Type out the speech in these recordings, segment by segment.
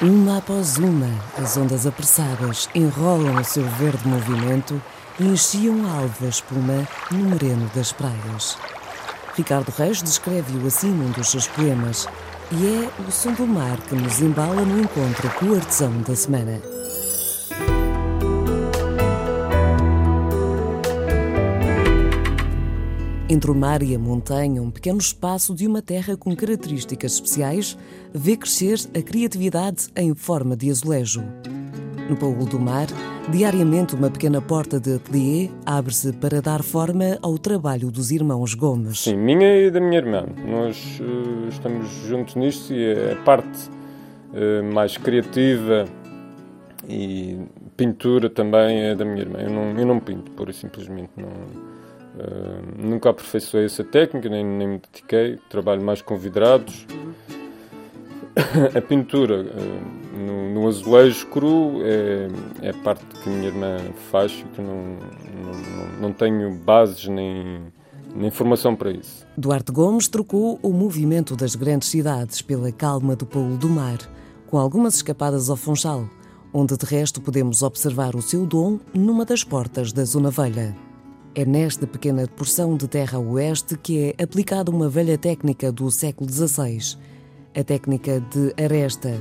Uma após uma, as ondas apressadas enrolam o seu verde movimento e enchiam a alva espuma no moreno das praias. Ricardo Reis descreve-o assim num dos seus poemas, e é o som do mar que nos embala no encontro com o artesão da semana. Entre o mar e a montanha, um pequeno espaço de uma terra com características especiais vê crescer a criatividade em forma de azulejo. No Paulo do Mar, diariamente uma pequena porta de ateliê abre-se para dar forma ao trabalho dos irmãos Gomes. Sim, minha e da minha irmã. Nós uh, estamos juntos nisto e a parte uh, mais criativa e pintura também é da minha irmã. Eu não, eu não pinto, pura e simplesmente. Não, uh, nunca aperfeiçoei essa técnica, nem, nem me dediquei. Trabalho mais com vidrados. a pintura no, no, azulejo cru é, é a parte que a minha irmã faz e que não, não, não tenho bases nem, nem formação para isso. Duarte Gomes trocou o movimento das grandes cidades pela calma do polo do mar, com algumas escapadas ao Funchal, onde de resto podemos observar o seu dom numa das portas da Zona Velha. É nesta pequena porção de terra oeste que é aplicada uma velha técnica do século XVI, a técnica de aresta,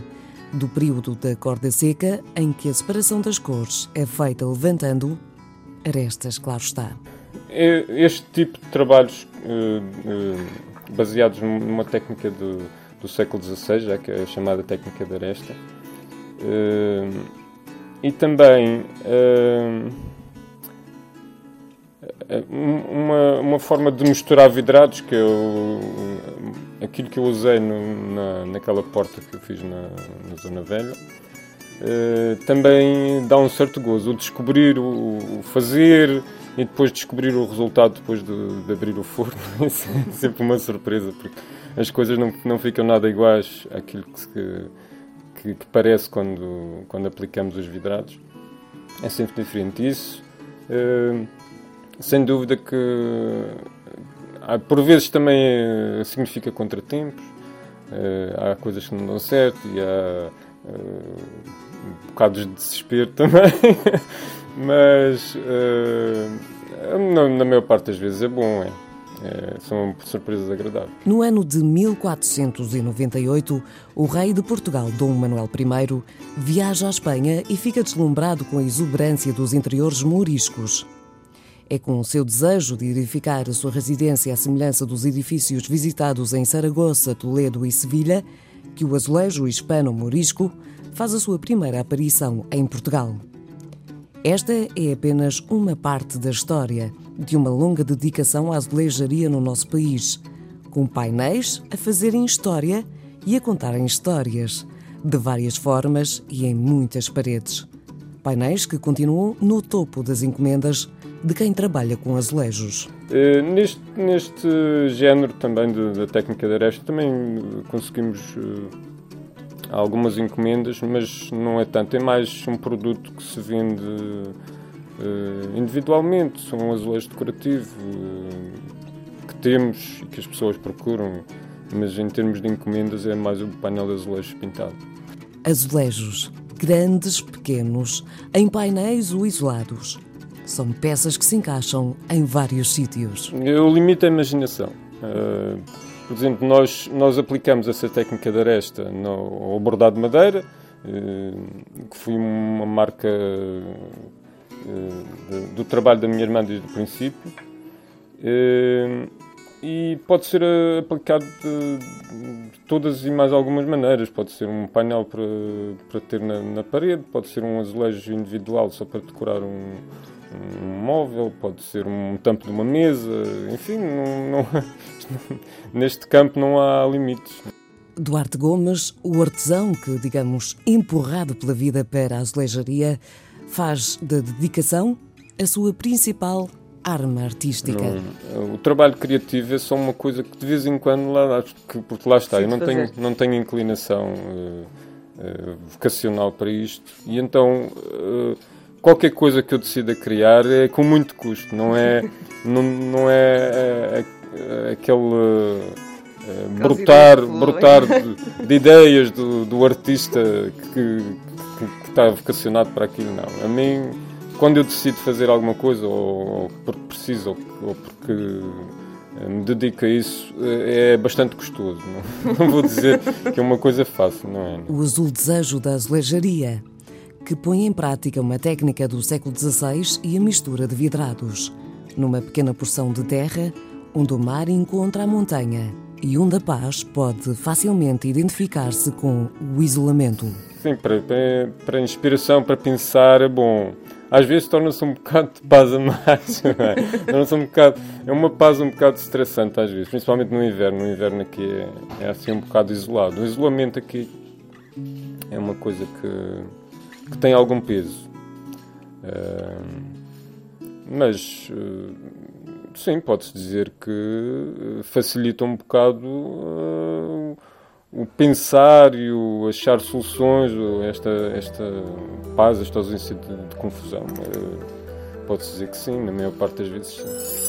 do período da corda seca, em que a separação das cores é feita levantando arestas, claro está. É, este tipo de trabalhos eh, eh, baseados numa técnica do, do século XVI, que é a chamada técnica de aresta, eh, e também uma, uma forma de misturar vidrados que eu aquilo que eu usei no, na, naquela porta que eu fiz na, na Zona Velha uh, também dá um certo gozo. O descobrir, o, o, fazer e depois descobrir o resultado depois de, de abrir o forno é sempre uma surpresa, porque as coisas não, não ficam nada iguais àquilo que, que, que parece quando, quando aplicamos os vidrados. É sempre diferente. Isso, uh, sem dúvida que por vezes também eh, significa contratempos, eh, há coisas que não dão certo e há uh, bocados de desespero também, mas na, na maior parte das vezes é bom, é. É, são surpresas agradáveis. No ano de 1498, o rei de Portugal, Dom Manuel I, viaja à Espanha e fica deslumbrado com a exuberância dos interiores mouriscos. É com o seu desejo de edificar a sua residência à semelhança dos edifícios visitados em Saragoça, Toledo e Sevilha que o azulejo hispano-morisco faz a sua primeira aparição em Portugal. Esta é apenas uma parte da história de uma longa dedicação à azulejaria no nosso país, com painéis a fazerem história e a contarem histórias, de várias formas e em muitas paredes. Painéis que continuam no topo das encomendas de quem trabalha com azulejos. Uh, neste, neste género também da técnica de aresta também conseguimos uh, algumas encomendas, mas não é tanto. É mais um produto que se vende individualmente, são um azulejo decorativo que temos e que as pessoas procuram, mas em termos de encomendas é mais o painel de azulejos pintado. Azulejos, grandes, pequenos, em painéis ou isolados são peças que se encaixam em vários sítios. Eu limito a imaginação. Uh, por exemplo, nós, nós aplicamos essa técnica de aresta no, ao bordado de madeira, uh, que foi uma marca uh, do trabalho da minha irmã desde o princípio. E pode ser aplicado de, de, todas e mais algumas maneiras. Pode ser um painel para, para ter na, na parede, pode ser um azulejo individual só para decorar um, um móvel, pode ser um tampo de uma mesa, enfim, não, não, neste campo não há limites. Duarte Gomes, o artesão que, digamos, empurrado pela vida para a azulejaria, faz da dedicação a sua principal arma artística. Não, o trabalho criativo é só uma coisa que de vez em quando lá, porque lá está, eu não tenho, não tenho inclinação uh, uh, vocacional para isto e então uh, qualquer coisa que eu decida criar é com muito custo, não é, não, não é, é, é aquele uh, brotar, brotar de, de, ideias do, do artista que, que, que, está vocacionado para aquilo, não. A mim, quando eu decido fazer alguma coisa, ou, ou porque preciso, ou, ou porque me dedico a isso, é bastante custoso. Não, não vou dizer que é uma coisa fácil, não é? O azul desejo da azulejaria que põe em prática uma técnica do século XVI e a mistura de vidrados, numa pequena porção de terra onde o mar encontra a montanha e onde a paz pode facilmente identificar-se com o isolamento. Sim, para, para, para inspiração, para pensar, é bom. Às vezes torna-se um bocado de paz a mais, é? torna-se um bocado, é uma paz um bocado estressante às vezes, principalmente no inverno. No inverno aqui é, é assim um bocado isolado. O isolamento aqui é uma coisa que que tem algum peso. Uh, mas, uh, sim, pode-se dizer que facilita um bocado uh, o pensar e o achar soluções, esta, esta paz, esta ausência de, de confusão. pode-se dizer que sim, na maior parte das vezes sim.